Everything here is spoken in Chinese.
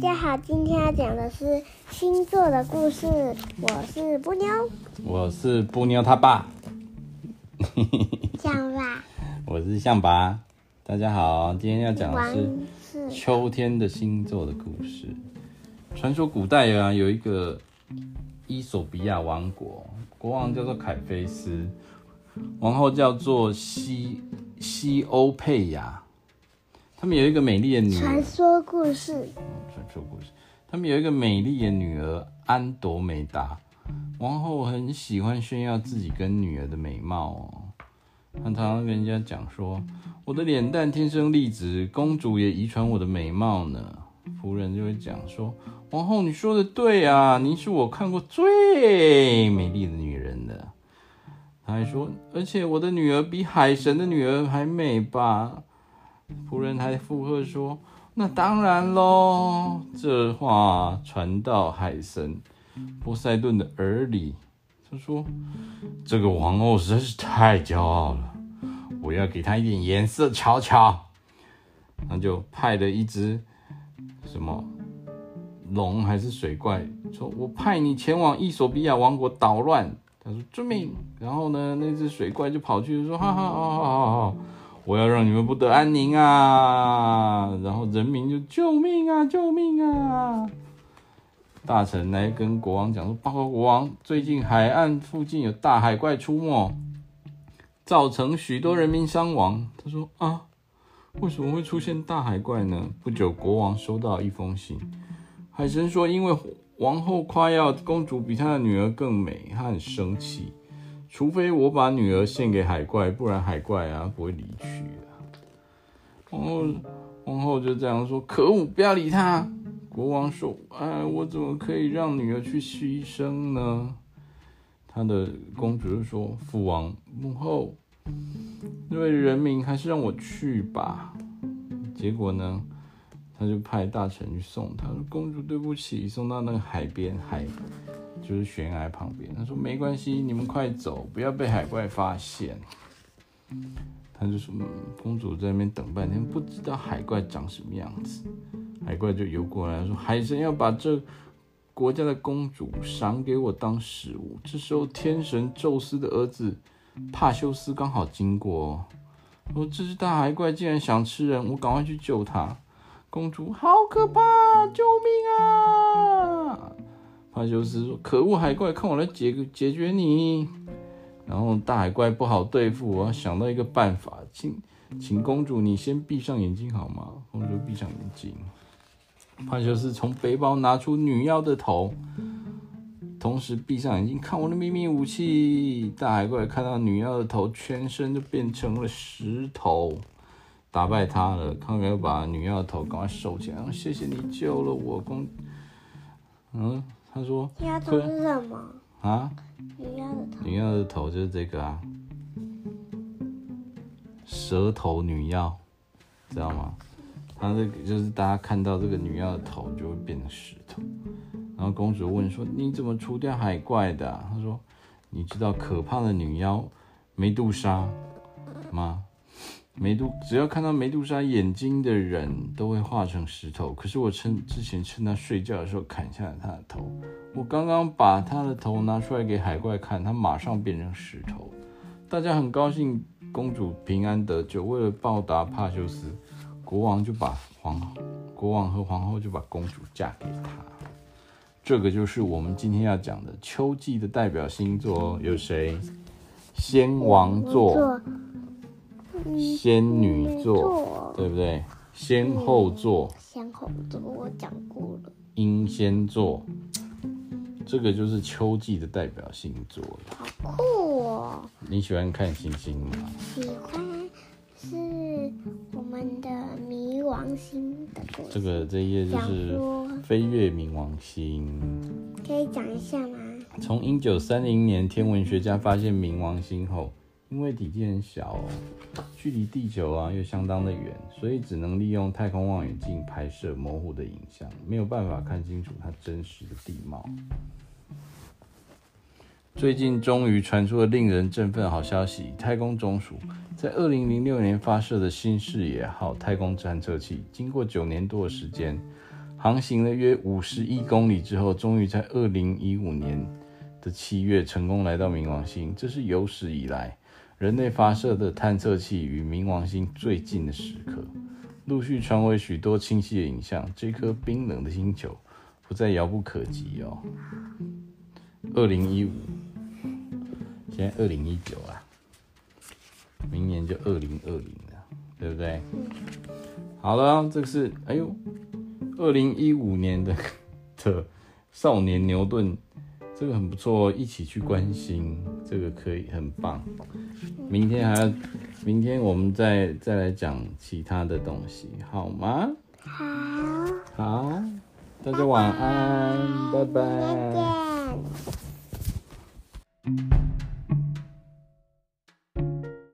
家好，今天要讲的是星座的故事。我是布妞，我是布妞他爸，象爸，我是象爸。大家好，今天要讲的是秋天的星座的故事。传说古代啊，有一个伊索比亚王国，国王叫做凯菲斯，王后叫做西西欧佩亚。他们有一个美丽的女儿。传说故事。传说故事。他们有一个美丽的女儿安朵美达。王后很喜欢炫耀自己跟女儿的美貌哦。她常常跟人家讲说：“我的脸蛋天生丽质，公主也遗传我的美貌呢。”仆人就会讲说：“王后，你说的对啊，您是我看过最美丽的女人了。”她还说：“而且我的女儿比海神的女儿还美吧？”仆人还附和说：“那当然喽。”这话传到海神波塞顿的耳里，他说：“这个王后实在是太骄傲了，我要给她一点颜色瞧瞧。”他就派了一只什么龙还是水怪，说：“我派你前往伊索比亚王国捣乱。”他说：“遵命。”然后呢，那只水怪就跑去说：“哈哈，好好好好。”我要让你们不得安宁啊！然后人民就救命啊，救命啊！大臣来跟国王讲说：“报告国王，最近海岸附近有大海怪出没，造成许多人民伤亡。”他说：“啊，为什么会出现大海怪呢？”不久，国王收到一封信，海神说：“因为王后夸耀公主比她的女儿更美，她很生气。”除非我把女儿献给海怪，不然海怪啊不会离去啊。王后王后就这样说：“可恶，不要理他。”国王说：“哎，我怎么可以让女儿去牺牲呢？”他的公主就说：“父王母后，因为人民还是让我去吧。”结果呢，他就派大臣去送她，说：“公主对不起，送到那个海边海。”就是悬崖旁边，他说没关系，你们快走，不要被海怪发现。他就说，公主在那边等半天，不知道海怪长什么样子。海怪就游过来说，海神要把这国家的公主赏给我当食物。这时候，天神宙斯的儿子帕修斯刚好经过，说这只大海怪竟然想吃人，我赶快去救它。公主好可怕，救命啊！帕修斯说：“可恶，海怪，看我来解解决你。”然后大海怪不好对付，我要想到一个办法，请请公主你先闭上眼睛好吗？公主闭上眼睛。帕修斯从背包拿出女妖的头，同时闭上眼睛看我的秘密武器。大海怪看到女妖的头，全身就变成了石头，打败他了。看来要把女妖的头赶快收起来。谢谢你救了我，公。嗯。他说：“女妖头是什么啊？女妖的头，女妖的头就是这个啊，蛇头女妖，知道吗？他这个就是大家看到这个女妖的头就会变成石头。然后公主问说：‘你怎么除掉海怪的啊？’他说：‘你知道可怕的女妖梅杜莎吗？’”梅杜只要看到梅杜莎眼睛的人都会化成石头。可是我趁之前趁他睡觉的时候砍下了他的头。我刚刚把他的头拿出来给海怪看，他马上变成石头。大家很高兴，公主平安得救。为了报答帕修斯，国王就把皇后国王和皇后就把公主嫁给他。这个就是我们今天要讲的秋季的代表星座有谁？仙王座。仙女座，对不对？仙后座，仙后座我讲过了。英仙座，这个就是秋季的代表星座。好酷哦！你喜欢看星星吗？喜欢，是我们的冥王星的故事。这个这一页就是飞越冥王星，可以讲一下吗？从一九三零年，天文学家发现冥王星后。因为体积很小，距离地球啊又相当的远，所以只能利用太空望远镜拍摄模糊的影像，没有办法看清楚它真实的地貌。最近终于传出了令人振奋好消息：太空总署在二零零六年发射的新视野号太空探测器，经过九年多的时间，航行了约五十亿公里之后，终于在二零一五年的七月成功来到冥王星。这是有史以来人类发射的探测器与冥王星最近的时刻。陆续传回许多清晰的影像，这颗冰冷的星球不再遥不可及哦。二零一五，现在二零一九啊，明年就二零二零了，对不对？好了，这个是哎呦。二零一五年的的少年牛顿，这个很不错，一起去关心，这个可以很棒。明天还要，明天我们再再来讲其他的东西，好吗？好，好，大家晚安，拜拜。拜拜。